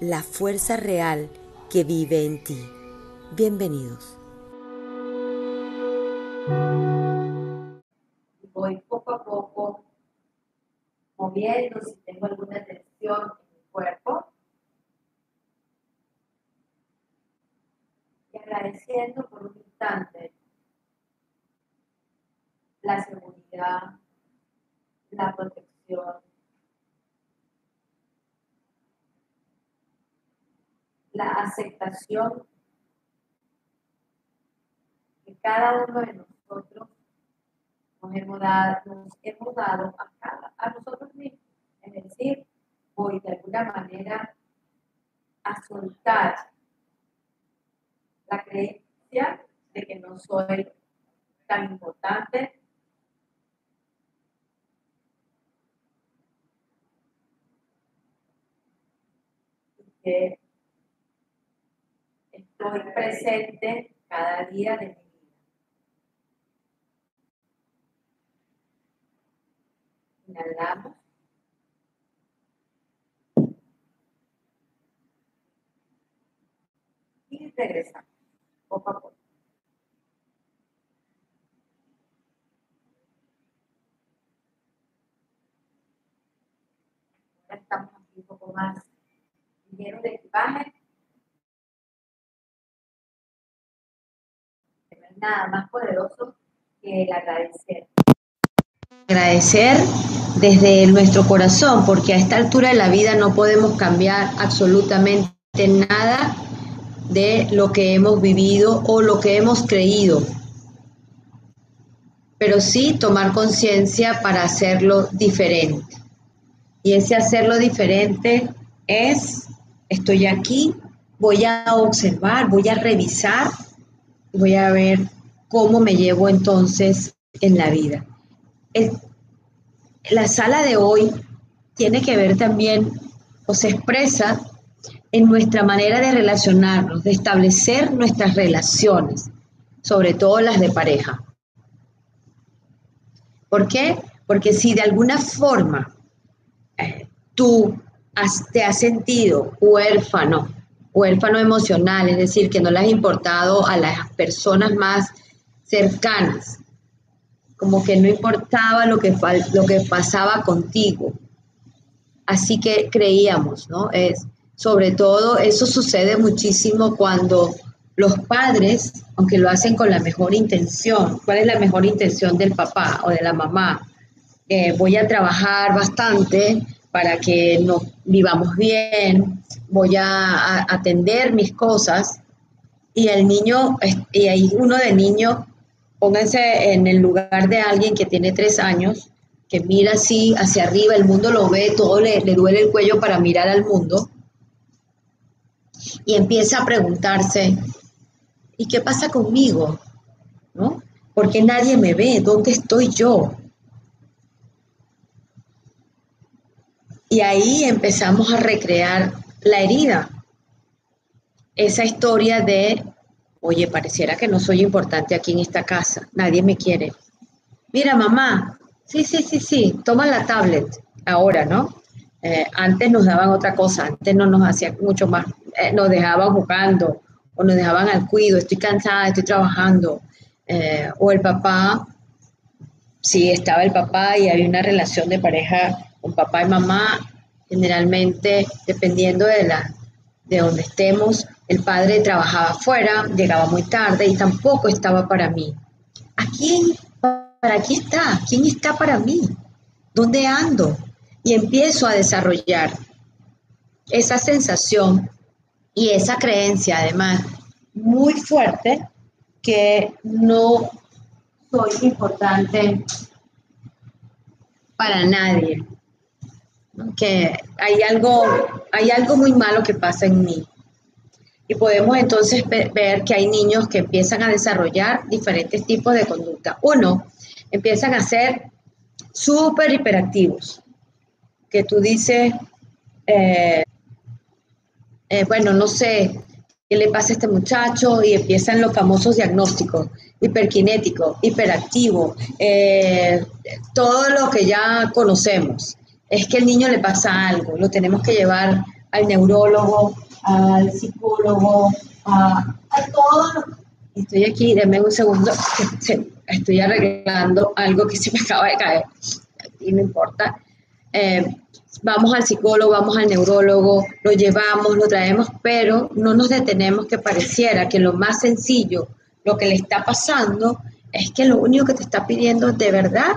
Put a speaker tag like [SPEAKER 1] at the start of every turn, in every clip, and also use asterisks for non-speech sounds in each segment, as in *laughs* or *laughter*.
[SPEAKER 1] la fuerza real que vive en ti. Bienvenidos.
[SPEAKER 2] Voy poco a poco moviendo si tengo alguna tensión en mi cuerpo. Y agradeciendo por un instante la seguridad, la protección, la que cada uno de nosotros nos hemos dado, hemos dado a, a nosotros mismos. Es decir, voy de alguna manera a soltar la creencia de que no soy tan importante que estoy presente cada día de mi vida. Inhalamos. Y regresamos, poco a poco. Ahora estamos aquí un poco más llenos de equipaje nada más poderoso que el agradecer.
[SPEAKER 3] Agradecer desde nuestro corazón, porque a esta altura de la vida no podemos cambiar absolutamente nada de lo que hemos vivido o lo que hemos creído, pero sí tomar conciencia para hacerlo diferente. Y ese hacerlo diferente es, estoy aquí, voy a observar, voy a revisar voy a ver cómo me llevo entonces en la vida. la sala de hoy tiene que ver también o se expresa en nuestra manera de relacionarnos, de establecer nuestras relaciones, sobre todo las de pareja. ¿Por qué? Porque si de alguna forma eh, tú te has sentido huérfano huérfano emocional, es decir, que no le has importado a las personas más cercanas, como que no importaba lo que, lo que pasaba contigo. Así que creíamos, ¿no? Es, sobre todo eso sucede muchísimo cuando los padres, aunque lo hacen con la mejor intención, ¿cuál es la mejor intención del papá o de la mamá? Eh, voy a trabajar bastante para que nos vivamos bien, voy a, atender mis cosas y el niño, y ahí uno de niño, pónganse en el lugar de alguien que tiene tres años, que mira así hacia arriba, el mundo lo ve, todo le, le duele el cuello para mirar al mundo y empieza a preguntarse, ¿y qué pasa conmigo? ¿No? Porque nadie me ve, ¿dónde estoy yo? Y ahí empezamos a recrear la herida. Esa historia de, oye, pareciera que no soy importante aquí en esta casa, nadie me quiere. Mira, mamá, sí, sí, sí, sí, toma la tablet ahora, ¿no? Eh, antes nos daban otra cosa, antes no nos hacían mucho más, eh, nos dejaban jugando o nos dejaban al cuido, estoy cansada, estoy trabajando. Eh, o el papá, sí, estaba el papá y había una relación de pareja con papá y mamá, generalmente dependiendo de la de donde estemos, el padre trabajaba afuera, llegaba muy tarde y tampoco estaba para mí. ¿A quién? ¿Para quién está? ¿Quién está para mí? ¿Dónde ando? Y empiezo a desarrollar esa sensación y esa creencia, además, muy fuerte que no soy importante para nadie que hay algo, hay algo muy malo que pasa en mí. Y podemos entonces ver que hay niños que empiezan a desarrollar diferentes tipos de conducta. Uno, empiezan a ser súper hiperactivos, que tú dices, eh, eh, bueno, no sé, qué le pasa a este muchacho y empiezan los famosos diagnósticos, hiperkinético, hiperactivo, eh, todo lo que ya conocemos. Es que el niño le pasa algo, lo tenemos que llevar al neurólogo, al psicólogo, a, a todo. Estoy aquí, denme un segundo, estoy arreglando algo que se me acaba de caer, y no importa. Eh, vamos al psicólogo, vamos al neurólogo, lo llevamos, lo traemos, pero no nos detenemos que pareciera que lo más sencillo, lo que le está pasando, es que lo único que te está pidiendo de verdad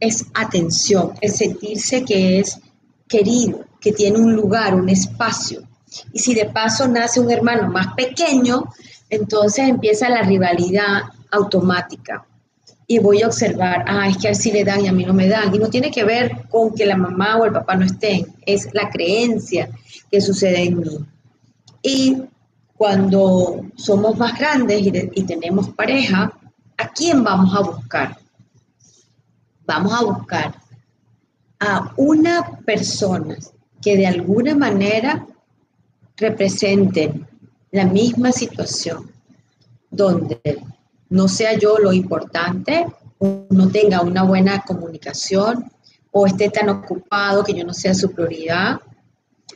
[SPEAKER 3] es atención, el sentirse que es querido, que tiene un lugar, un espacio. Y si de paso nace un hermano más pequeño, entonces empieza la rivalidad automática y voy a observar, ah, es que a él sí le dan y a mí no me dan. Y no tiene que ver con que la mamá o el papá no estén, es la creencia que sucede en mí. Y cuando somos más grandes y, tenemos pareja, ¿a quién vamos a buscar? Vamos a buscar a una persona que de alguna manera represente la misma situación, donde no sea yo lo importante, no tenga una buena comunicación, o esté tan ocupado que yo no sea su prioridad,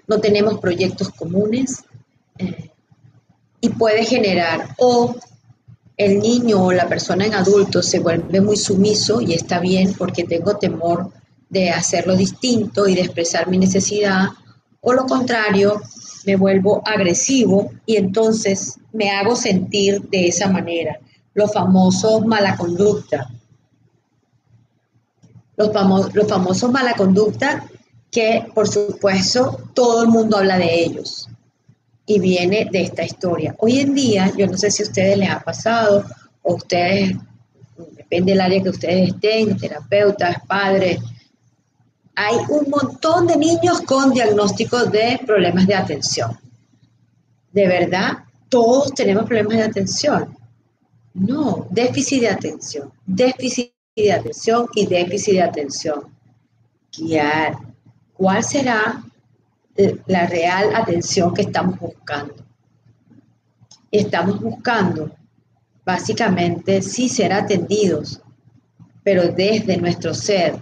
[SPEAKER 3] no tenemos proyectos comunes, eh, y puede generar o el niño o la persona en adulto se vuelve muy sumiso y está bien porque tengo temor de hacerlo distinto y de expresar mi necesidad, o lo contrario, me vuelvo agresivo y entonces me hago sentir de esa manera los famosos mala conducta. Los, los famosos mala conducta que por supuesto todo el mundo habla de ellos y viene de esta historia. Hoy en día, yo no sé si a ustedes les ha pasado o ustedes, depende del área que ustedes estén, terapeutas, padres, hay un montón de niños con diagnósticos de problemas de atención. De verdad, todos tenemos problemas de atención. No, déficit de atención, déficit de atención y déficit de atención. Guiar. ¿Cuál será la real atención que estamos buscando? Estamos buscando básicamente sí ser atendidos, pero desde nuestro ser.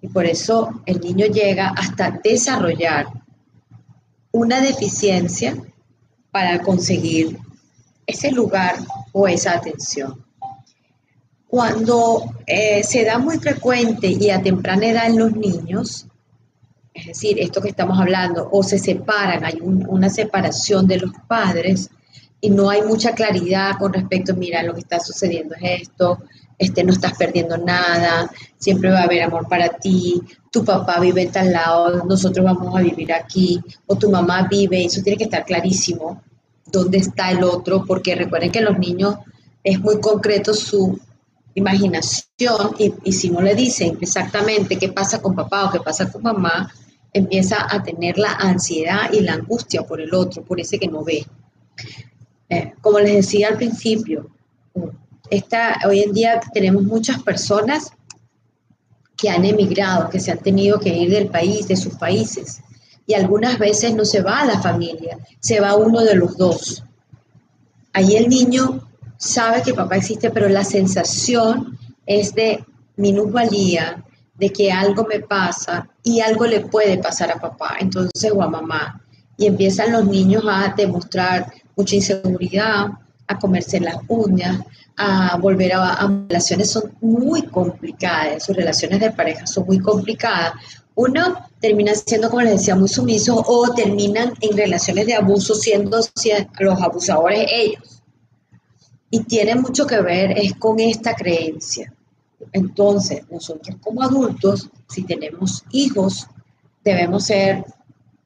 [SPEAKER 3] Y por eso el niño llega hasta desarrollar una deficiencia para conseguir ese lugar o esa atención. Cuando eh, se da muy frecuente y a temprana edad en los niños, es decir, esto que estamos hablando, o se separan, hay una separación de los padres y no hay mucha claridad con respecto, mira, lo que está sucediendo es esto, este, no estás perdiendo nada, siempre va a haber amor para ti, tu papá vive tal lado, nosotros vamos a vivir aquí, o tu mamá vive, eso tiene que estar clarísimo dónde está el otro, porque recuerden que los niños es muy concreto su imaginación y, si no le dicen exactamente qué pasa con papá o qué pasa con mamá, empieza a tener la ansiedad y la angustia por el otro, por ese que no ve. Eh, como les decía al principio, esta, hoy en día tenemos muchas personas que han emigrado, que se han tenido que ir del país, de sus países, y algunas veces no se va a la familia, se va uno de los dos. Ahí el niño sabe que papá existe, pero la sensación es de minusvalía, de que algo me pasa y algo le puede pasar a papá, entonces o a mamá. Y empiezan los niños a demostrar mucha inseguridad, a comerse las uñas, a volver a, a, relaciones son muy complicadas, sus relaciones de pareja son muy complicadas uno termina siendo, como les decía, muy sumiso o terminan en relaciones de abuso siendo los abusadores ellos. Y tiene mucho que ver es con esta creencia. Entonces, nosotros como adultos, si tenemos hijos, debemos ser,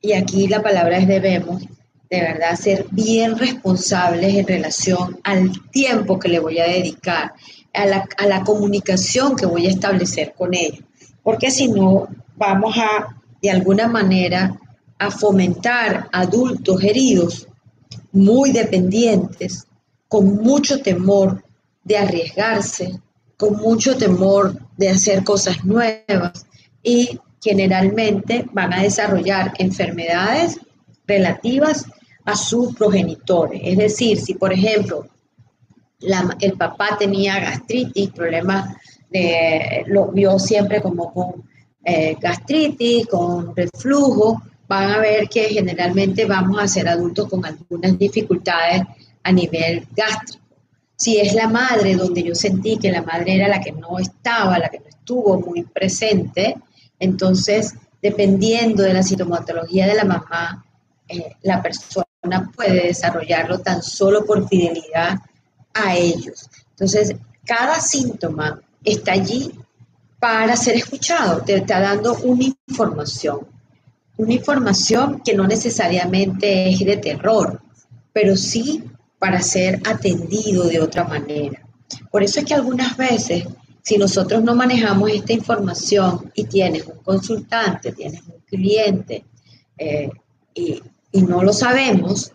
[SPEAKER 3] y aquí la palabra es debemos, de verdad ser bien responsables en relación al tiempo que le voy a dedicar, a la, a la comunicación que voy a establecer con ellos. Porque si no, vamos a, de alguna manera, a fomentar adultos heridos muy dependientes, con mucho temor de arriesgarse, con mucho temor de hacer cosas nuevas y generalmente van a desarrollar enfermedades relativas a sus progenitores. Es decir, si por ejemplo el papá tenía gastritis, problemas de, lo vio siempre como con eh, gastritis, con reflujo, van a ver que generalmente vamos a ser adultos con algunas dificultades a nivel gástrico. Si es la madre donde yo sentí que la madre era la que no estaba, la que no estuvo muy presente, entonces dependiendo de la sintomatología de la mamá, eh, la persona puede desarrollarlo tan solo por fidelidad a ellos. Entonces, cada síntoma está allí para ser escuchado, te está dando una información, una información que no necesariamente es de terror, pero sí para ser atendido de otra manera. Por eso es que algunas veces, si nosotros no manejamos esta información y tienes un consultante, tienes un cliente eh, y, y no lo sabemos,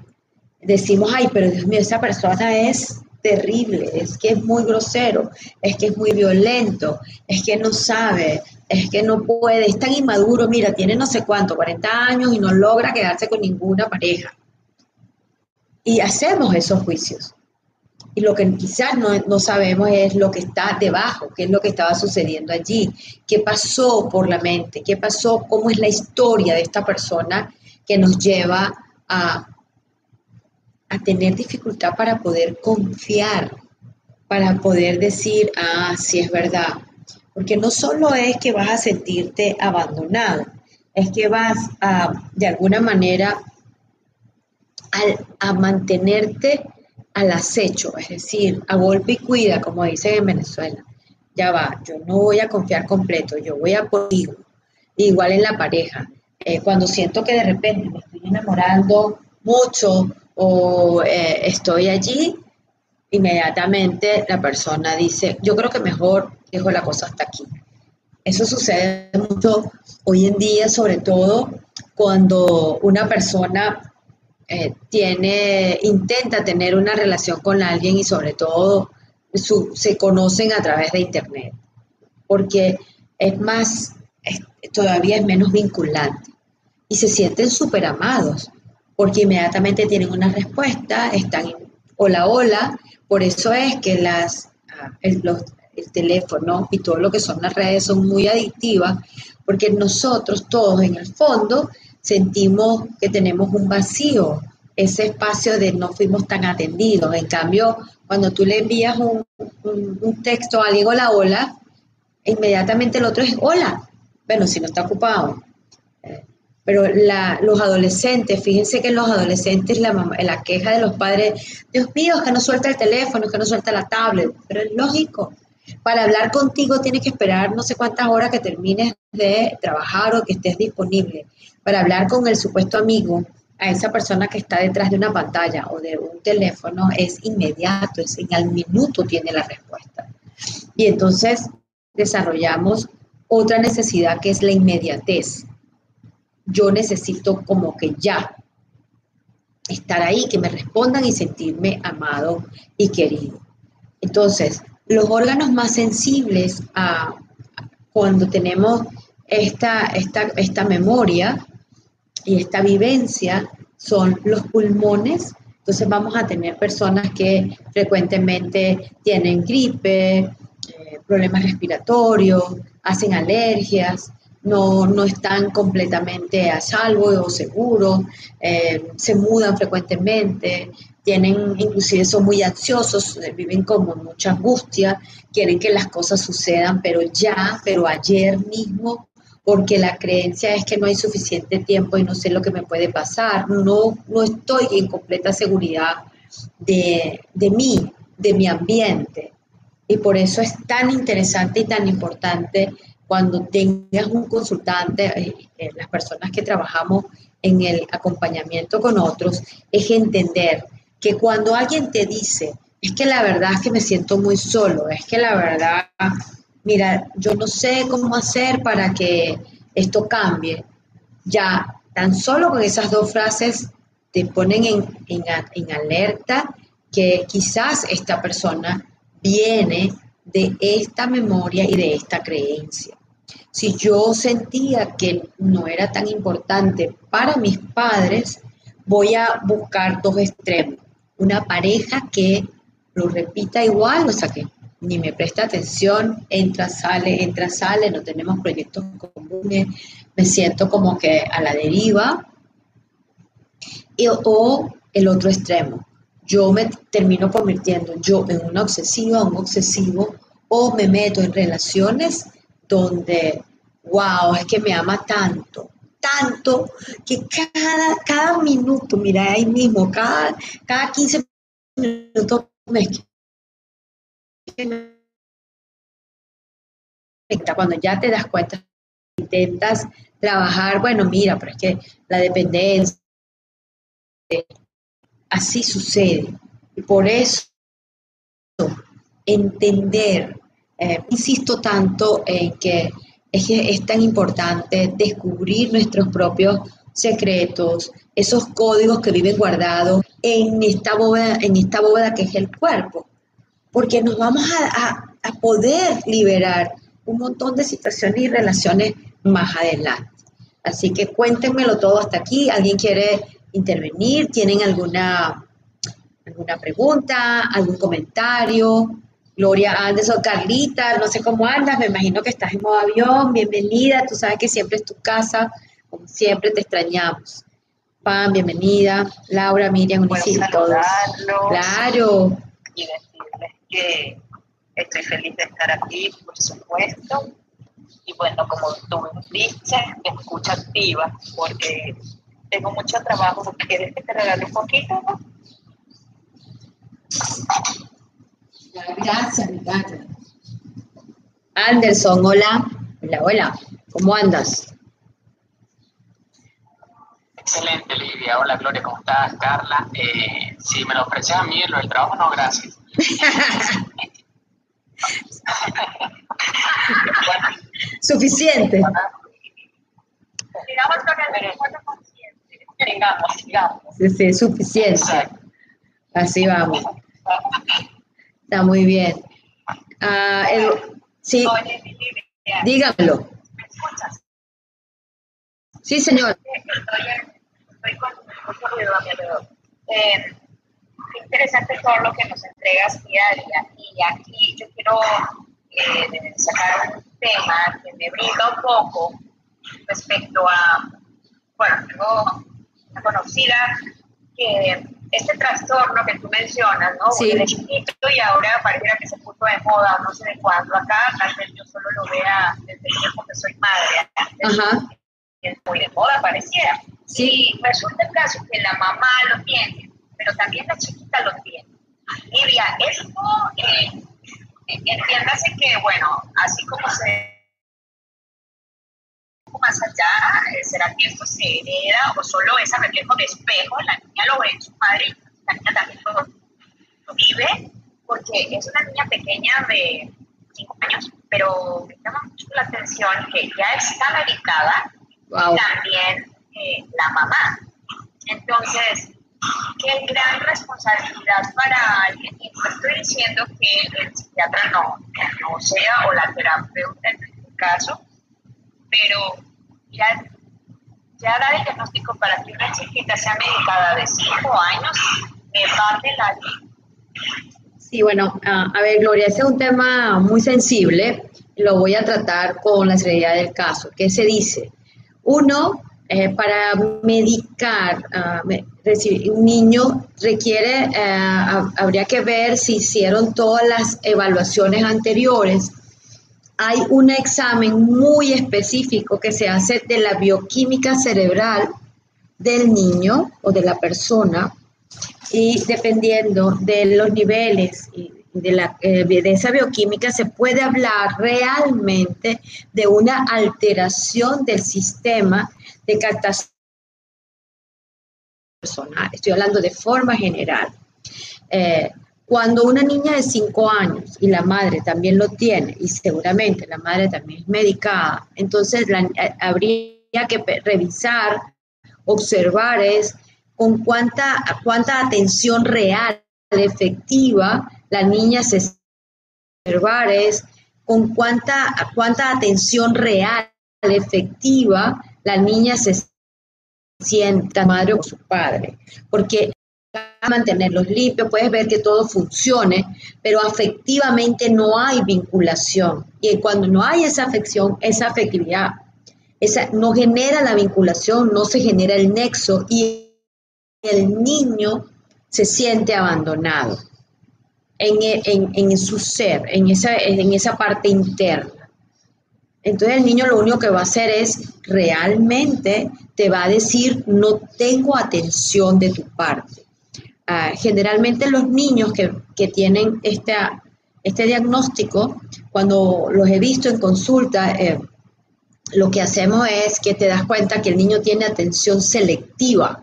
[SPEAKER 3] decimos, ay, pero Dios mío, esa persona es terrible, es que es muy grosero, es que es muy violento, es que no sabe, es que no puede, es tan inmaduro, mira, tiene no sé cuánto, 40 años y no logra quedarse con ninguna pareja. Y hacemos esos juicios. Y lo que quizás no, no, sabemos es lo que está debajo, qué es lo que estaba sucediendo allí, qué pasó por la mente, qué pasó, cómo es la historia de esta persona que nos lleva a a tener dificultad para poder confiar, para poder decir, ah, sí es verdad. Porque no solo es que vas a sentirte abandonado, es que vas a, de alguna manera, a, a mantenerte al acecho, es decir, a golpe y cuida, como dicen en Venezuela. Ya va, yo no voy a confiar completo, yo voy a por Igual en la pareja. Eh, cuando siento que de repente me estoy enamorando mucho o eh, estoy allí, inmediatamente la persona dice, yo creo que mejor dejo la cosa hasta aquí. Eso sucede mucho hoy en día, sobre todo cuando una persona eh, tiene, intenta tener una relación con alguien y sobre todo se conocen a través de Internet, porque es más, todavía es menos vinculante y se sienten súper amados porque inmediatamente tienen una respuesta, están hola, hola. Por eso es que las, ah, el, teléfono y todo lo que son las redes son muy adictivas, porque nosotros todos en el fondo sentimos que tenemos un vacío, ese espacio de no fuimos tan atendidos. En cambio, cuando tú le envías un, un texto a alguien, hola, hola, inmediatamente el otro es hola. Bueno, si no está ocupado. Pero los adolescentes, fíjense que los adolescentes la, la queja de los padres, Dios mío, es que no suelta el teléfono, es que no suelta la tablet, pero es lógico. Para hablar contigo tienes que esperar no sé cuántas horas que termines de trabajar o que estés disponible. Para hablar con el supuesto amigo, a esa persona que está detrás de una pantalla o de un teléfono, es inmediato, es en al minuto tiene la respuesta. Y entonces desarrollamos otra necesidad que es la inmediatez yo necesito como que ya estar ahí, que me respondan y sentirme amado y querido. Entonces, los órganos más sensibles a cuando tenemos esta, esta, esta memoria y esta vivencia son los pulmones. Entonces vamos a tener personas que frecuentemente tienen gripe, eh, problemas respiratorios, hacen alergias, no, están completamente a salvo o seguros, eh, se mudan frecuentemente, tienen, inclusive son muy ansiosos, eh, viven como mucha angustia, quieren que las cosas sucedan, pero ya, pero ayer mismo, porque la creencia es que no hay suficiente tiempo y no sé lo que me puede pasar, no, no estoy en completa seguridad de, de mí, de mi ambiente. Y por eso es tan interesante y tan importante cuando tengas un consultante, eh, eh, las personas que trabajamos en el acompañamiento con otros, es entender que cuando alguien te dice, es que la verdad es que me siento muy solo, es que la verdad, mira, yo no sé cómo hacer para que esto cambie, ya tan solo con esas dos frases te ponen en, en alerta que quizás esta persona viene de esta memoria y de esta creencia. Si yo sentía que no era tan importante para mis padres, voy a buscar dos extremos. Una pareja que lo repita igual, o sea que ni me presta atención, entra, sale, entra, sale, no tenemos proyectos comunes, me siento como que a la deriva. o el otro extremo, yo me termino convirtiendo yo en una obsesiva, un obsesivo, o me meto en relaciones donde, wow, es que me ama tanto, tanto, que cada, cada minuto, mira ahí mismo, cada, cada 15 minutos me cuando ya te das cuenta, intentas trabajar, bueno, mira, pero es que la dependencia, así sucede. Y por eso, entender, eh, insisto tanto en que es, es tan importante descubrir nuestros propios secretos, esos códigos que viven guardados en esta bóveda, en esta bóveda que es el cuerpo, porque nos vamos a, a poder liberar un montón de situaciones y relaciones más adelante. Así que cuéntenmelo todo hasta aquí. ¿Alguien quiere intervenir? ¿Tienen alguna, alguna pregunta, algún comentario? Gloria Anderson, Carlita, no sé cómo andas, me imagino que estás en modo avión, bienvenida, tú sabes que siempre es tu casa, como siempre te extrañamos. Pam, bienvenida, Laura, Miriam, Unicil, todos. Claro.
[SPEAKER 4] Y decirles que estoy feliz de estar aquí, por supuesto. Y bueno, como tú dices, escucha activa, porque tengo mucho trabajo. ¿Quieres que te regale un poquito?
[SPEAKER 3] Gracias, gracias. Anderson, hola. Hola, hola. ¿Cómo andas?
[SPEAKER 5] Excelente, Lidia. Hola, Gloria, ¿cómo estás? Carla. Eh, si me lo ofreces a mí, lo del trabajo, no, gracias. *laughs*
[SPEAKER 3] Suficiente.
[SPEAKER 4] Sigamos, sigamos.
[SPEAKER 3] Sí, sí, suficiente. Así vamos. Está muy bien. Ah, sí. Dígamelo. ¿Me escuchas? Sí, señor.
[SPEAKER 4] Estoy, con mucho ruido a mi alrededor. Eh, interesante todo lo que nos entregas día a día. Y aquí yo quiero eh, sacar un tema que me brinda un poco respecto a, bueno, tengo una conocida que este trastorno que tú mencionas, ¿no? Sí. Chiquito y ahora pareciera que se puso de moda, no sé de cuándo acá, tal vez yo solo lo vea desde el tiempo que soy madre. Ajá. Es muy de moda, pareciera. Sí. Y resulta el caso que la mamá lo tiene, pero también la chiquita lo tiene. Livia, esto, eh, entiéndase que, bueno, así como se más allá, eh, ¿será que esto se hereda o solo es a reflejo de espejo? La niña lo ve en su padre, la niña también lo, vive, porque es una niña pequeña de 5 años, pero me llama mucho la atención que ya está medicada y también eh, la mamá. Entonces, qué gran responsabilidad para alguien, y no estoy diciendo que el psiquiatra no, no sea o la terapeuta en este caso, pero ya, ya dar el diagnóstico para que una chiquita sea medicada de 5 años me parte la vida.
[SPEAKER 3] Sí, bueno, a ver, Gloria, ese es un tema muy sensible. Lo voy a tratar con la seriedad del caso. ¿Qué se dice? Uno, eh, para medicar uh, un niño requiere, eh, habría que ver si hicieron todas las evaluaciones anteriores. Hay un examen muy específico que se hace de la bioquímica cerebral del niño o de la persona y dependiendo de los niveles de, la, de esa bioquímica se puede hablar realmente de una alteración del sistema de captación personal. Estoy hablando de forma general. Eh, cuando una niña de 5 años y la madre también lo tiene, y seguramente la madre también es medicada, entonces eh, habría que revisar, observar es con cuánta, cuánta atención real, efectiva, la niña se observar es con cuánta, cuánta atención real, efectiva, la niña se sienta madre o su padre. Porque mantenerlos limpios, puedes ver que todo funcione, pero afectivamente no hay vinculación. Y cuando no hay esa afección, esa afectividad, esa, no genera la vinculación, no se genera el nexo y el niño se siente abandonado en, su ser, en esa, en esa parte interna. Entonces el niño lo único que va a hacer es realmente te va a decir, no tengo atención de tu parte. Ah, generalmente los niños que, tienen este diagnóstico, cuando los he visto en consulta, eh, lo que hacemos es que te das cuenta que el niño tiene atención selectiva,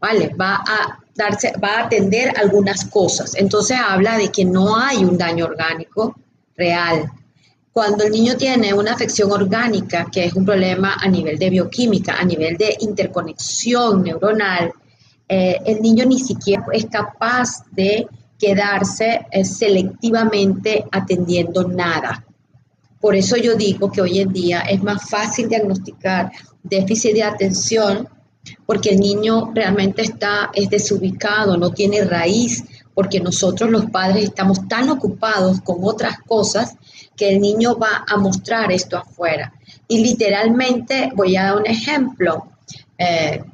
[SPEAKER 3] ¿vale? Va a darse, va a atender algunas cosas. Entonces habla de que no hay un daño orgánico real. Cuando el niño tiene una afección orgánica, que es un problema a nivel de bioquímica, a nivel de interconexión neuronal, eh, el niño ni siquiera es capaz de quedarse eh, selectivamente atendiendo nada. Por eso yo digo que hoy en día es más fácil diagnosticar déficit de atención porque el niño realmente está es desubicado, no tiene raíz, porque nosotros los padres estamos tan ocupados con otras cosas que el niño va a mostrar esto afuera. Y literalmente voy a dar un ejemplo. Eh,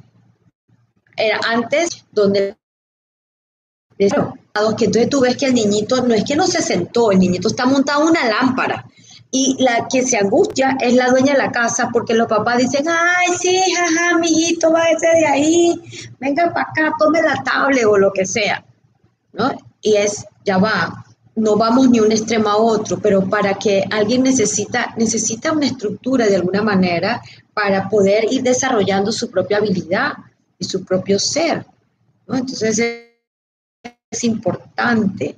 [SPEAKER 3] era antes donde que entonces tú ves que el niñito no es que no se sentó, el niñito está montado en una lámpara. Y la que se angustia es la dueña de la casa porque los papás dicen, ay, sí, jaja, mijito, váyase de ahí, venga para acá, tome la tablet o lo que sea, ¿no? Y es, ya va, no vamos ni un extremo a otro, pero para que alguien necesita, necesita una estructura de alguna manera para poder ir desarrollando su propia habilidad y su propio ser. Entonces es importante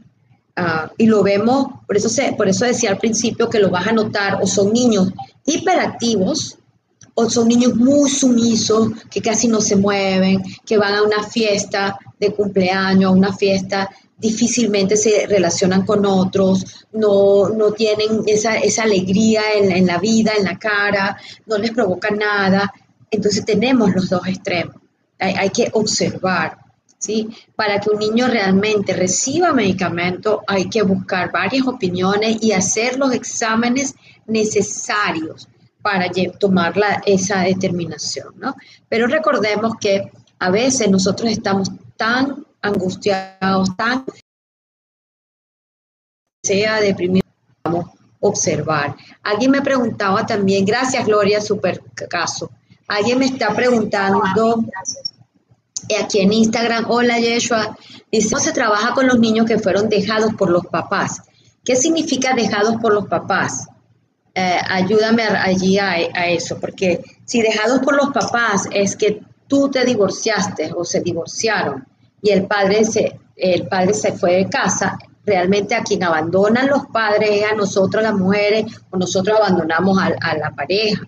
[SPEAKER 3] Ah, y lo vemos, por eso, por eso decía al principio que lo vas a notar, o son niños hiperactivos, o son niños muy sumisos, que casi no se mueven, que van a una fiesta de cumpleaños, a una fiesta, difícilmente se relacionan con otros, no, no tienen esa, esa alegría en la vida, en la cara, no les provoca nada. Entonces tenemos los dos extremos. Hay, que observar ¿sí? Para que un niño realmente reciba medicamento hay que buscar varias opiniones y hacer los exámenes necesarios para tomar esa determinación, ¿no? Pero recordemos que a veces nosotros estamos tan angustiados, tan sea deprimido, vamos observar. Alguien me preguntaba también, gracias Gloria, super caso. Alguien me está preguntando, aquí en Instagram, hola Yeshua, dice, ¿cómo se trabaja con los niños que fueron dejados por los papás? ¿Qué significa dejados por los papás? Eh, ayúdame allí a, eso, porque si dejados por los papás es que tú te divorciaste o se divorciaron y el padre se, el padre se fue de casa, realmente a quien abandonan los padres es a nosotros las mujeres o nosotros abandonamos a, la pareja.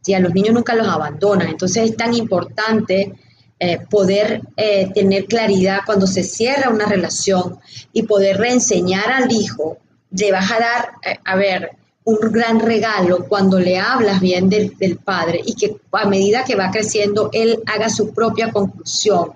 [SPEAKER 3] Si a los niños nunca los abandonan, entonces es tan importante eh, poder eh, tener claridad cuando se cierra una relación y poder reenseñar al hijo, le vas a dar, eh, a ver, un gran regalo cuando le hablas bien del, padre y que a medida que va creciendo, él haga su propia conclusión,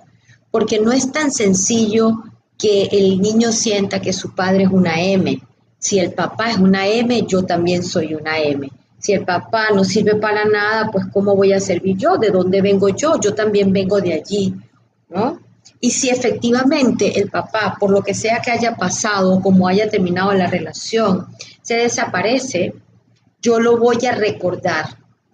[SPEAKER 3] porque no es tan sencillo que el niño sienta que su padre es una M. Si el papá es una M, yo también soy una M. Si el papá no sirve para nada, pues ¿cómo voy a servir yo? ¿De dónde vengo yo? Yo también vengo de allí, ¿no? Y si efectivamente el papá, por lo que sea que haya pasado, como haya terminado la relación, se desaparece, yo lo voy a recordar,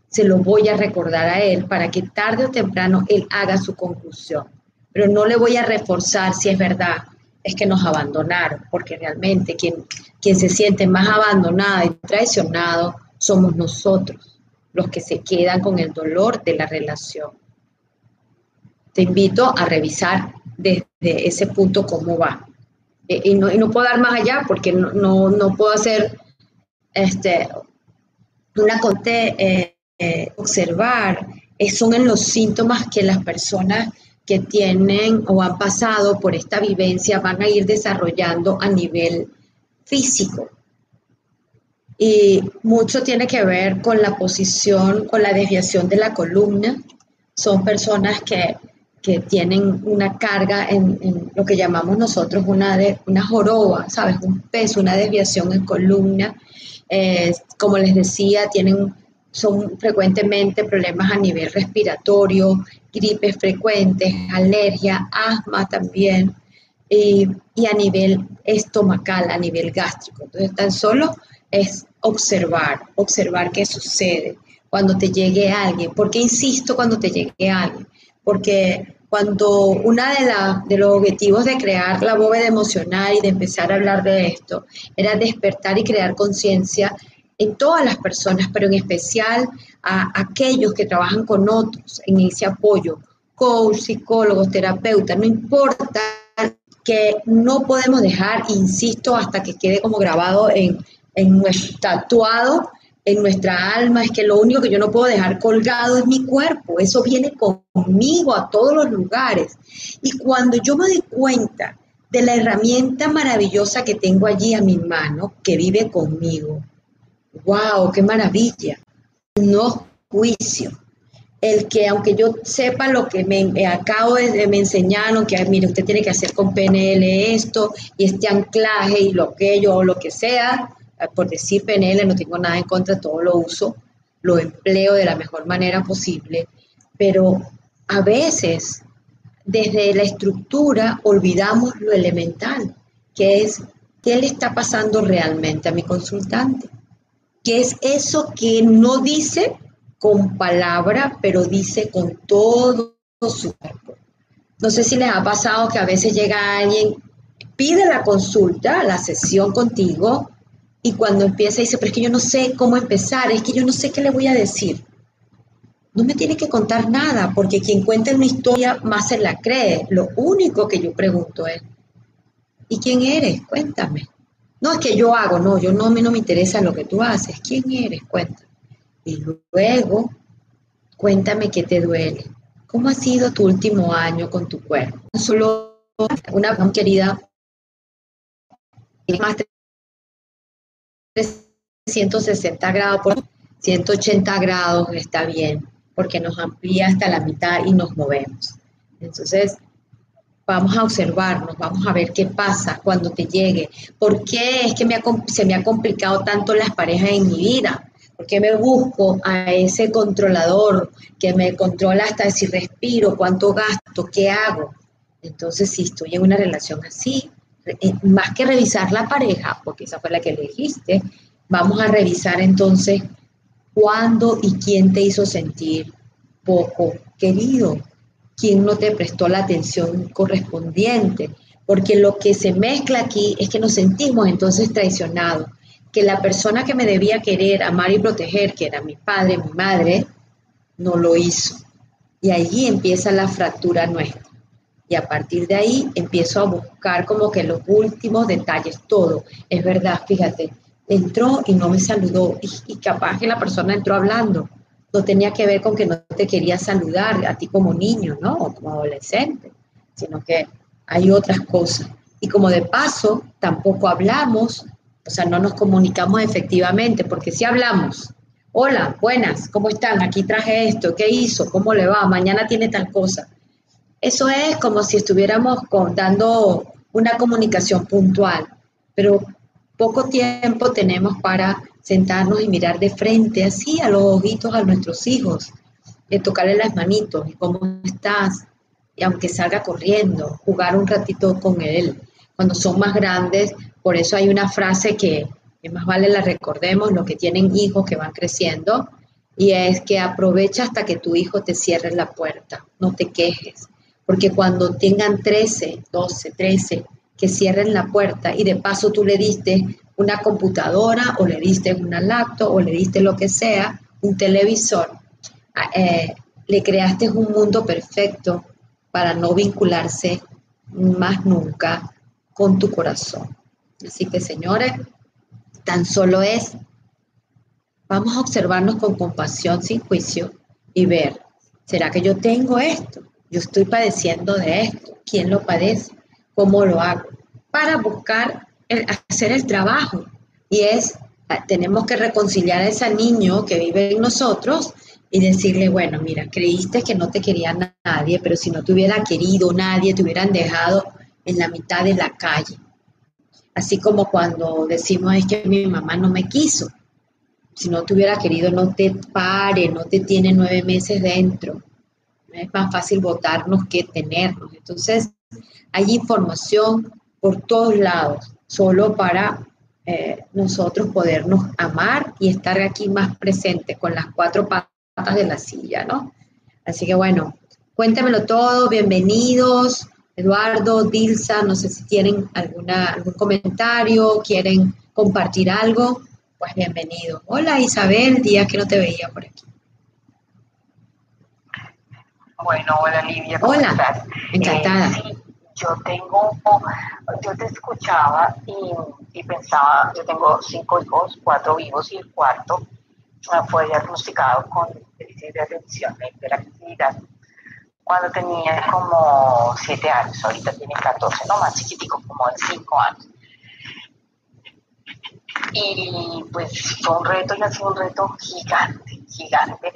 [SPEAKER 3] se lo voy a recordar a él para que tarde o temprano él haga su conclusión. Pero no le voy a reforzar si es verdad, es que nos abandonaron, porque realmente quien, quien se siente más abandonado y traicionado somos nosotros los que se quedan con el dolor de la relación. Te invito a revisar desde ese punto cómo va. Eh, y, no, puedo dar más allá porque no, puedo hacer este, eh, eh, observar, son en los síntomas que las personas que tienen o han pasado por esta vivencia van a ir desarrollando a nivel físico. Y mucho tiene que ver con la posición, con la desviación de la columna. Son personas que, tienen una carga en, lo que llamamos nosotros una, de, una joroba, ¿sabes? Un peso, una desviación en columna. Eh, como les decía, tienen son frecuentemente problemas a nivel respiratorio, gripes frecuentes, alergia, asma también, y, a nivel estomacal, a nivel gástrico. Entonces, tan solo es observar, observar qué sucede cuando te llegue alguien. ¿Por qué insisto cuando te llegue alguien? Porque cuando uno de, de los objetivos de crear la bóveda emocional y de empezar a hablar de esto era despertar y crear conciencia en todas las personas, pero en especial a aquellos que trabajan con otros en ese apoyo, coach, psicólogos, terapeutas, no importa que no podemos dejar, insisto, hasta que quede como grabado en, en nuestro tatuado en nuestra alma, es que lo único que yo no puedo dejar colgado es mi cuerpo, eso viene conmigo a todos los lugares. Y cuando yo me doy cuenta de la herramienta maravillosa que tengo allí a mi mano, que vive conmigo, wow, qué maravilla. No juicio. El que aunque yo sepa lo que me, acabo de me enseñaron, que mire, usted tiene que hacer con PNL esto y este anclaje y lo que yo o lo que sea, por decir PNL no tengo nada en contra, todo lo uso, lo empleo de la mejor manera posible, pero a veces desde la estructura olvidamos lo elemental, que es qué le está pasando realmente a mi consultante que es eso que no dice con palabra, pero dice con todo su cuerpo. No sé si les ha pasado que a veces llega alguien, pide la consulta, la sesión contigo, y cuando empieza dice, pero es que yo no sé cómo empezar, es que yo no sé qué le voy a decir. No me tiene que contar nada, porque quien cuenta una historia más se la cree. Lo único que yo pregunto es, ¿y quién eres? Cuéntame. No es que yo hago, no, yo no, a no me interesa lo que tú haces. ¿Quién eres? Cuéntame. Y luego, cuéntame qué te duele. ¿Cómo ha sido tu último año con tu cuerpo? Solo una querida, más 360 grados por 180 grados está bien, porque nos amplía hasta la mitad y nos movemos. Entonces, vamos a observarnos, vamos a ver qué pasa cuando te llegue. ¿Por qué es que se me ha complicado tanto las parejas en mi vida? ¿Por qué me busco a ese controlador que me controla hasta si respiro, cuánto gasto, qué hago? Entonces, si estoy en una relación así, más que revisar la pareja, porque esa fue la que elegiste, vamos a revisar entonces cuándo y quién te hizo sentir poco querido, quién no te prestó la atención correspondiente, porque lo que se mezcla aquí es que nos sentimos entonces traicionados, que la persona que me debía querer, amar y proteger, que era mi padre, mi madre, no lo hizo. Y allí empieza la fractura nuestra. Y a partir de ahí empiezo a buscar como que los últimos detalles, todo. Es verdad, fíjate, entró y no me saludó y, capaz que la persona entró hablando no tenía que ver con que no te quería saludar a ti como niño, ¿no? O como adolescente, sino que hay otras cosas. Y como de paso, tampoco hablamos, o sea, no nos comunicamos efectivamente, porque si hablamos, hola, buenas, ¿cómo están? Aquí traje esto, ¿qué hizo? ¿Cómo le va? Mañana tiene tal cosa. Eso es como si estuviéramos dando una comunicación puntual, pero poco tiempo tenemos para sentarnos y mirar de frente así a los ojitos a nuestros hijos, de tocarle las manitos y cómo estás, y aunque salga corriendo, jugar un ratito con él. Cuando son más grandes, por eso hay una frase que, más vale la recordemos, los que tienen hijos que van creciendo, y es que aprovecha hasta que tu hijo te cierre la puerta, no te quejes, porque cuando tengan 13, 12, 13, que cierren la puerta y de paso tú le diste una computadora o le diste una laptop o le diste lo que sea, un televisor, ah, eh, le creaste un mundo perfecto para no vincularse más nunca con tu corazón. Así que señores, tan solo es, vamos a observarnos con compasión, sin juicio y ver, ¿será que yo tengo esto? Yo estoy padeciendo de esto, ¿quién lo padece? ¿Cómo lo hago? Para buscar hacer el trabajo. Y es, tenemos que reconciliar a ese niño que vive en nosotros y decirle, bueno, mira, creíste que no te quería nadie, pero si no te hubiera querido nadie, te hubieran dejado en la mitad de la calle. Así como cuando decimos es que mi mamá no me quiso. Si no te hubiera querido, no te pare, no te tiene nueve meses dentro. Es más fácil votarnos que tenernos. Entonces, hay información por todos lados, solo para eh, nosotros podernos amar y estar aquí más presentes con las cuatro patas de la silla, ¿no? Así que bueno, cuéntamelo todo, bienvenidos. Eduardo, Dilsa, no sé si tienen alguna, algún comentario, quieren compartir algo, pues bienvenido. Hola Isabel, día que no te veía por aquí.
[SPEAKER 6] Bueno, hola Livia,
[SPEAKER 3] ¿cómo hola, estás? encantada.
[SPEAKER 6] Eh, yo tengo, yo te escuchaba y, pensaba, yo tengo cinco hijos, cuatro vivos y el cuarto fue diagnosticado con déficit de atención e hiperactividad cuando tenía como siete años, ahorita tiene 14, no más chiquitico, como de cinco años. Y pues fue un reto y ha sido un reto gigante, gigante.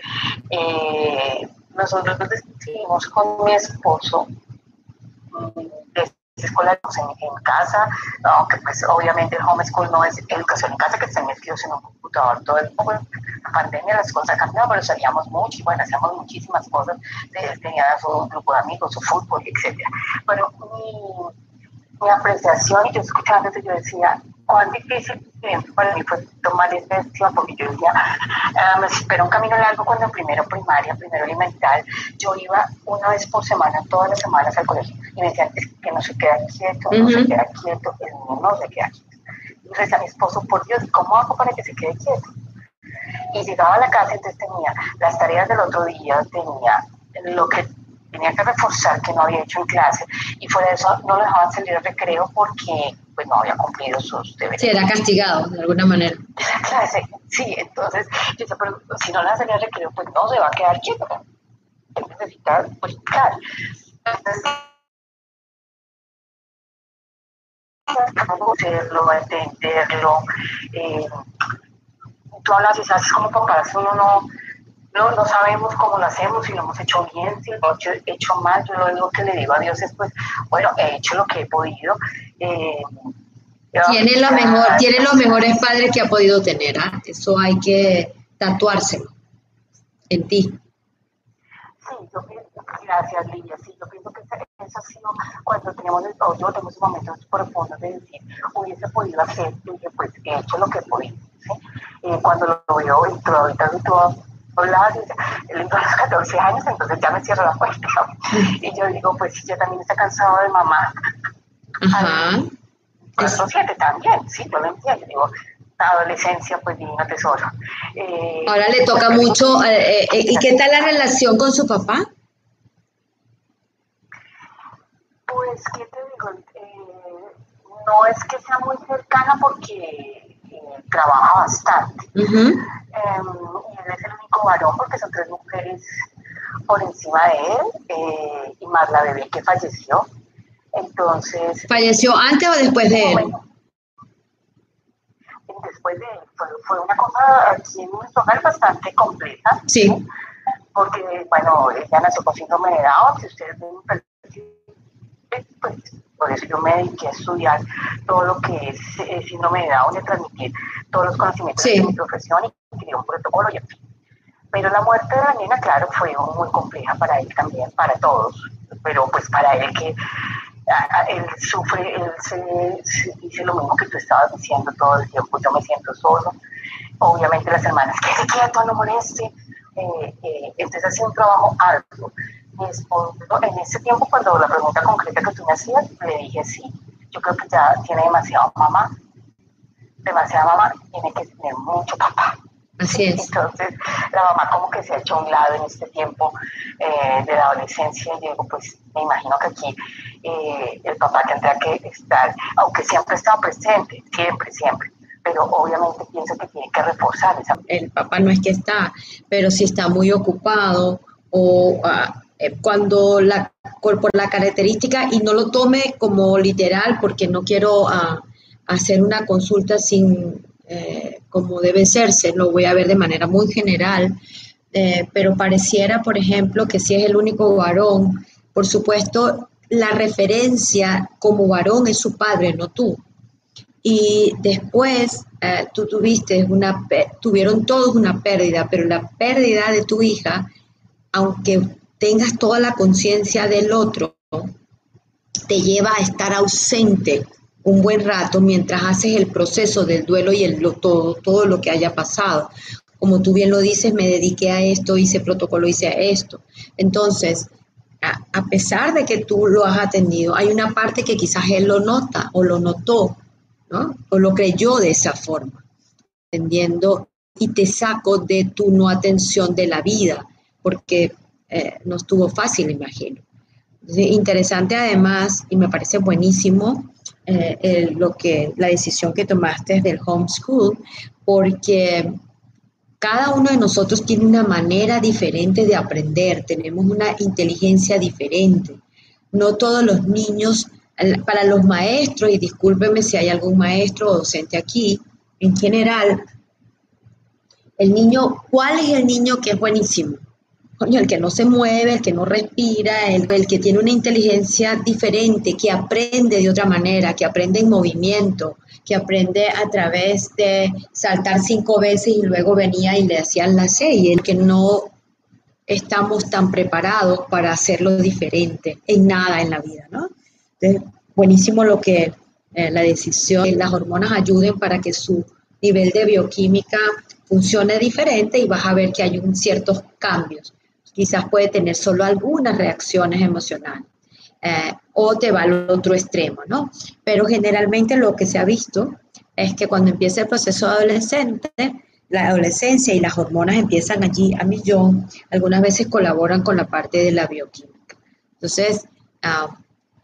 [SPEAKER 6] Eh, nosotros decidimos con mi esposo escolar en, en, casa, aunque pues obviamente el homeschool no es educación en casa, que estén metidos en un computador todo el tiempo. La pandemia las cosas cambiaron, pero salíamos mucho y bueno, hacíamos muchísimas cosas. Tenía su grupo de amigos, su fútbol, etc. Pero mi, mi apreciación, y yo escuchaba antes, yo decía, cuán difícil para mí fue tomar esta decisión, porque yo decía, ah, me espera un camino largo cuando primero primaria, primero elemental, yo iba una vez por semana, todas las semanas al colegio, y me decían, que no se queda quieto, no se queda quieto, el niño no se queda quieto. Y decía a mi esposo, por Dios, ¿cómo hago para que se quede quieto? Y llegaba a la casa, entonces tenía las tareas del otro día, tenía lo que tenía que reforzar que no había hecho en clase y fuera de eso no lo dejaban salir al recreo porque pues no había cumplido sus deberes.
[SPEAKER 3] Sí, era castigado de alguna manera.
[SPEAKER 6] Clase, sí, entonces yo decía, pero si no la salía al recreo pues no se va a quedar quieto. Necesita pues claro. Entonces, conocerlo, entenderlo. Eh, tú hablas y sabes como comparación uno no no, no sabemos cómo lo hacemos, si lo hemos hecho bien, si lo hemos hecho, mal. Yo lo único que le digo a Dios es, pues, bueno, he hecho lo que he podido. Eh,
[SPEAKER 3] tiene, lo mejor, tiene los mejores padres que ha podido tener. ¿ah? Eso hay que tatuárselo en ti.
[SPEAKER 6] Sí, yo pienso, gracias Lidia, sí, yo pienso que eso ha sido cuando tenemos, o yo tengo esos momentos profundos de decir, hubiese podido hacer, y pues he hecho lo que he podido. ¿sí? Eh, cuando lo veo y ahorita todo hablaba de los 14 años, entonces ya me cierro la puerta. *laughs* Y yo digo, pues yo también está cansado de mamá. Ajá. Los siete también, sí, yo lo entiendo. Digo, la adolescencia, pues divino tesoro.
[SPEAKER 3] Eh, Ahora le toca mucho. Eh, eh, ¿Y qué tal la relación con su papá?
[SPEAKER 6] Pues, ¿qué te digo? no es que sea muy cercana porque trabaja bastante. Uh y él es el único varón porque son tres mujeres por encima de él eh, y más la bebé que falleció. Entonces.
[SPEAKER 3] ¿Falleció antes o después de él?
[SPEAKER 6] después de él. Fue, una cosa aquí en nuestro hogar bastante compleja.
[SPEAKER 3] Sí.
[SPEAKER 6] Porque, bueno, ella nació con síndrome de Down. Si ustedes ven pues por eso yo me dediqué a estudiar todo lo que es eh, síndrome de Down y transmitir todos los conocimientos de mi profesión y escribir un protocolo y en fin. Pero la muerte de la niña, claro, fue muy compleja para él también, para todos, pero pues para él que él sufre, él se, dice lo mismo que tú estabas diciendo todo el tiempo, yo me siento solo. Obviamente las hermanas, que se quieto, no moleste. Eh, eh, entonces ha sido un trabajo alto. Mi esposo, en ese tiempo, cuando la pregunta concreta que tú me hacías, le dije sí. Yo creo que ya tiene demasiado mamá, demasiada mamá, tiene que tener mucho papá.
[SPEAKER 3] Así es.
[SPEAKER 6] Entonces, la mamá como que se ha hecho a un lado en este tiempo eh, de la adolescencia y digo, pues me imagino que aquí eh, el papá tendrá que estar, aunque siempre está presente, siempre, siempre, pero obviamente pienso que tiene que reforzar esa.
[SPEAKER 3] El papá no es que está, pero si está muy ocupado o ah, eh, cuando la, por la característica, y no lo tome como literal porque no quiero ah, hacer una consulta sin eh, como debe serse, lo voy a ver de manera muy general, eh, pero pareciera, por ejemplo, que si es el único varón, por supuesto, la referencia como varón es su padre, no tú. Y después eh, tú tuviste una, tuvieron todos una pérdida, pero la pérdida de tu hija, aunque tengas toda la conciencia del otro, te lleva a estar ausente un buen rato mientras haces el proceso del duelo y el, todo, todo lo que haya pasado. Como tú bien lo dices, me dediqué a esto, hice protocolo, hice esto. Entonces, a, a pesar de que tú lo has atendido, hay una parte que quizás él lo nota o lo notó, o lo creyó de esa forma, entendiendo y te saco de tu no atención de la vida, porque eh, no estuvo fácil, imagino. interesante además, y me parece buenísimo, eh, lo que, la decisión que tomaste del homeschool, porque cada uno de nosotros tiene una manera diferente de aprender, tenemos una inteligencia diferente. No todos los niños para los maestros, y discúlpeme si hay algún maestro o docente aquí, en general, el niño, ¿cuál es el niño que es buenísimo? El que no se mueve, el que no respira, el, el, que tiene una inteligencia diferente, que aprende de otra manera, que aprende en movimiento, que aprende a través de saltar cinco veces y luego venía y le hacían la seis, el que no estamos tan preparados para hacerlo diferente en nada en la vida, ¿no? buenísimo lo que eh, la decisión, las hormonas ayuden para que su nivel de bioquímica funcione diferente y vas a ver que hay un, ciertos cambios. Quizás puede tener solo algunas reacciones emocionales eh, o te va al otro extremo, ¿no? Pero generalmente lo que se ha visto es que cuando empieza el proceso adolescente, la adolescencia y las hormonas empiezan allí a millón, algunas veces colaboran con la parte de la bioquímica. Entonces, uh,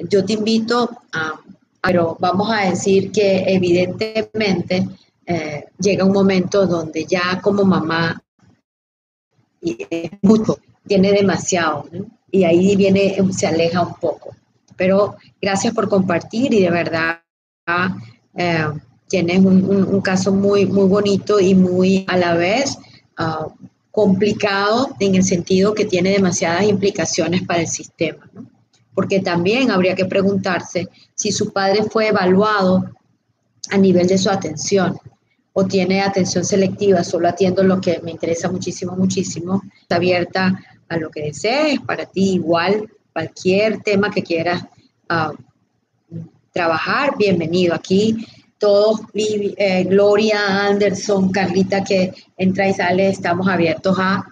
[SPEAKER 3] yo te invito a, pero vamos a decir que evidentemente eh, llega un momento donde ya como mamá y mucho, tiene demasiado, y ahí viene, se aleja un poco. Pero gracias por compartir y de verdad eh, tienes un, caso muy, muy bonito y muy a la vez ah, complicado en el sentido que tiene demasiadas implicaciones para el sistema. porque también habría que preguntarse si su padre fue evaluado a nivel de su atención o tiene atención selectiva, solo atiendo lo que me interesa muchísimo, muchísimo, está abierta a lo que desees, para ti igual, cualquier tema que quieras ah, trabajar, bienvenido. Aquí todos, eh, Gloria, Anderson, Carlita, que entra y sale, estamos abiertos a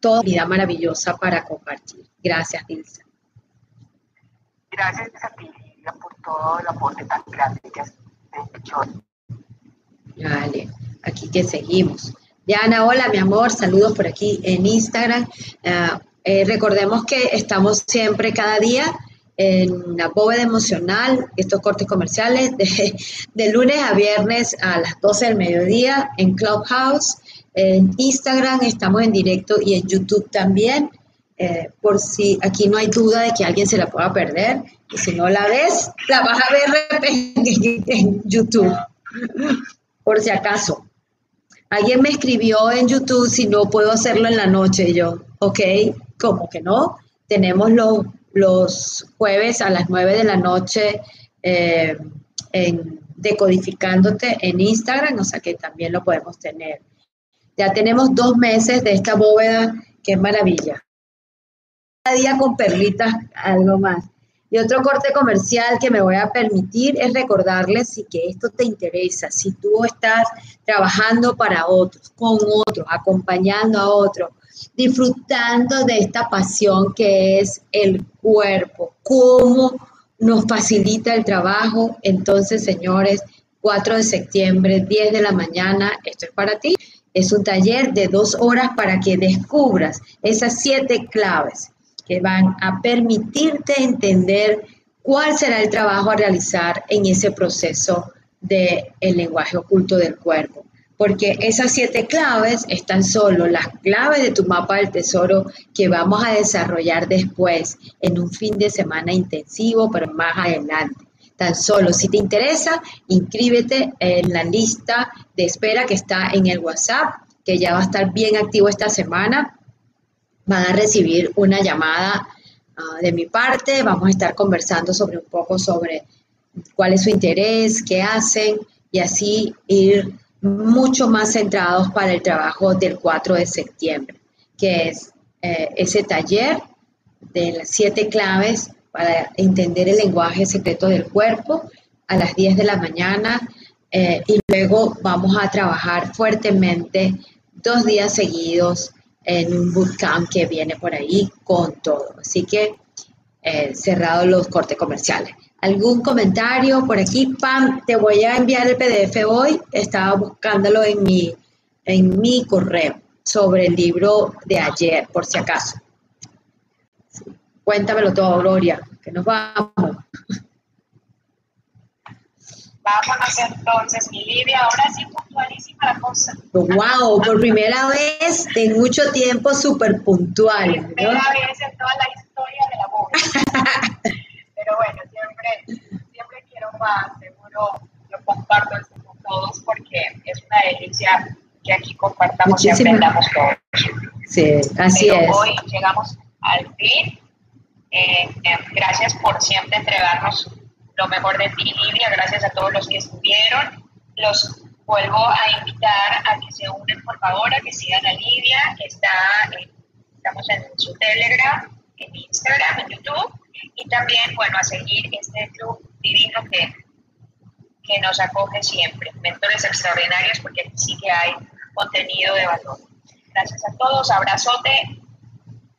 [SPEAKER 3] toda vida maravillosa para compartir. Gracias, Dilsa.
[SPEAKER 6] Gracias a ti, por todo el aporte tan grande que has hecho.
[SPEAKER 3] Vale, aquí que seguimos. Diana, hola, mi amor, saludos por aquí en Instagram. Ah, eh, recordemos que estamos siempre cada día en la bóveda emocional, estos cortes comerciales, de, lunes a viernes a las 12 del mediodía en Clubhouse en Instagram estamos en directo y en YouTube también, eh, por si aquí no hay duda de que alguien se la pueda perder. Y si no la ves, la vas a ver *laughs* en YouTube, por si acaso. Alguien me escribió en YouTube si no puedo hacerlo en la noche. Yo, ok, ¿cómo que no? Tenemos los, los jueves a las 9 de la noche eh, en decodificándote en Instagram, o sea que también lo podemos tener. Ya tenemos dos meses de esta bóveda, que es maravilla. Cada día con perlitas, algo más. Y otro corte comercial que me voy a permitir es recordarles si que esto te interesa, si tú estás trabajando para otros, con otros, acompañando a otros, disfrutando de esta pasión que es el cuerpo, cómo nos facilita el trabajo. Entonces, señores, 4 de septiembre, 10 de la mañana, esto es para ti. Es un taller de dos horas para que descubras esas siete claves que van a permitirte entender cuál será el trabajo a realizar en ese proceso del el lenguaje oculto del cuerpo. porque esas siete claves están solo las claves de tu mapa del tesoro que vamos a desarrollar después en un fin de semana intensivo, pero más adelante. Tan solo, si te interesa, inscríbete en la lista de espera que está en el WhatsApp, que ya va a estar bien activo esta semana. Van a recibir una llamada ah, de mi parte, vamos a estar conversando sobre un poco sobre cuál es su interés, qué hacen y así ir mucho más centrados para el trabajo del 4 de septiembre, que es eh, ese taller de las siete claves para entender el lenguaje secreto del cuerpo a las 10 de la mañana eh, y luego vamos a trabajar fuertemente dos días seguidos en un bootcamp que viene por ahí con todo. Así que eh, cerrados los cortes comerciales. ¿Algún comentario por aquí? Pam, te voy a enviar el PDF hoy. Estaba buscándolo en mi, en mi correo sobre el libro de ayer, por si acaso. Cuéntamelo todo, Gloria, que nos vamos.
[SPEAKER 4] Vámonos entonces, mi Livia. Ahora sí, puntualísima la cosa.
[SPEAKER 3] Wow, por primera vez en mucho tiempo, súper puntual.
[SPEAKER 4] Primera vez en toda la historia de la voz. *laughs* Pero bueno, siempre, siempre quiero más, seguro lo comparto con todos porque es una delicia que aquí compartamos y aprendamos todos.
[SPEAKER 3] Sí, así es.
[SPEAKER 4] Hoy llegamos al fin. Eh, eh, gracias por siempre entregarnos lo mejor de ti, Lidia. Gracias a todos los que estuvieron. Los vuelvo a invitar a que se unen, por favor, a que sigan a Lidia. Está, estamos en su Telegram, en Instagram, en YouTube y también, bueno, a seguir este club divino que, que nos acoge siempre, mentores extraordinarios, porque aquí sí que hay contenido de valor. Gracias a todos, abrazote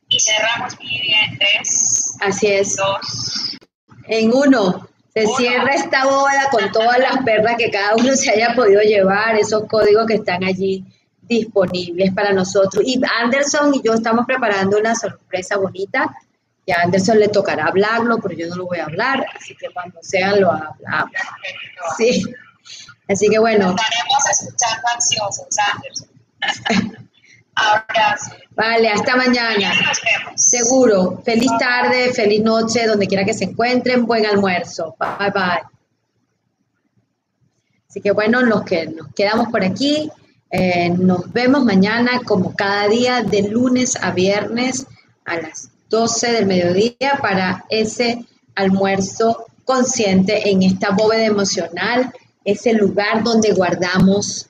[SPEAKER 4] y cerramos mi en tres.
[SPEAKER 3] Así es.
[SPEAKER 4] Dos.
[SPEAKER 3] En uno. Se cierra esta bóveda con todas las perlas que cada uno se haya podido llevar, esos códigos que están allí disponibles para nosotros. Y Anderson y yo estamos preparando una sorpresa bonita ya a Anderson le tocará hablarlo, pero yo no lo voy a hablar, así que cuando sea lo hablamos. Sí. Así que bueno.
[SPEAKER 4] Estaremos escuchando ansiosos, Anderson. *laughs* Abrazo.
[SPEAKER 3] Vale, hasta mañana. Seguro. Feliz tarde, feliz noche, donde quiera que se encuentren. Buen almuerzo. Bye bye. Así que bueno, los que nos quedamos por aquí, eh, nos vemos mañana como cada día de lunes a viernes a las 12 del mediodía para ese almuerzo consciente en esta bóveda emocional, ese lugar donde guardamos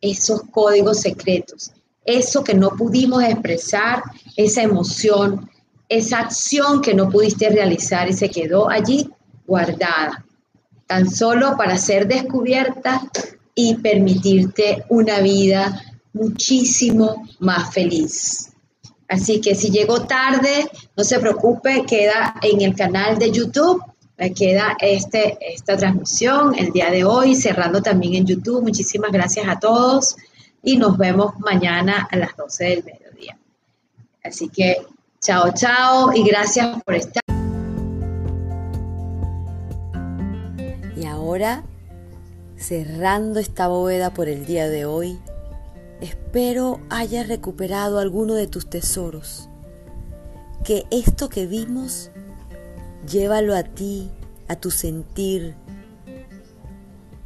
[SPEAKER 3] esos códigos secretos, eso que no pudimos expresar, esa emoción, esa acción que no pudiste realizar y se quedó allí guardada, tan solo para ser descubierta y permitirte una vida muchísimo más feliz. Así que si llegó tarde, no se preocupe, queda en el canal de YouTube, queda este, esta transmisión el día de hoy, cerrando también en YouTube. Muchísimas gracias a todos y nos vemos mañana a las 12 del mediodía. Así que chao, chao y gracias por estar.
[SPEAKER 1] Y ahora, cerrando esta bóveda por el día de hoy, Espero hayas recuperado alguno de tus tesoros. Que esto que vimos, llévalo a ti, a tu sentir,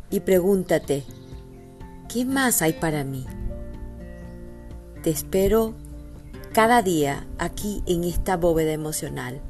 [SPEAKER 1] y pregúntate, ¿qué más hay para mí? Te espero cada día aquí en esta bóveda emocional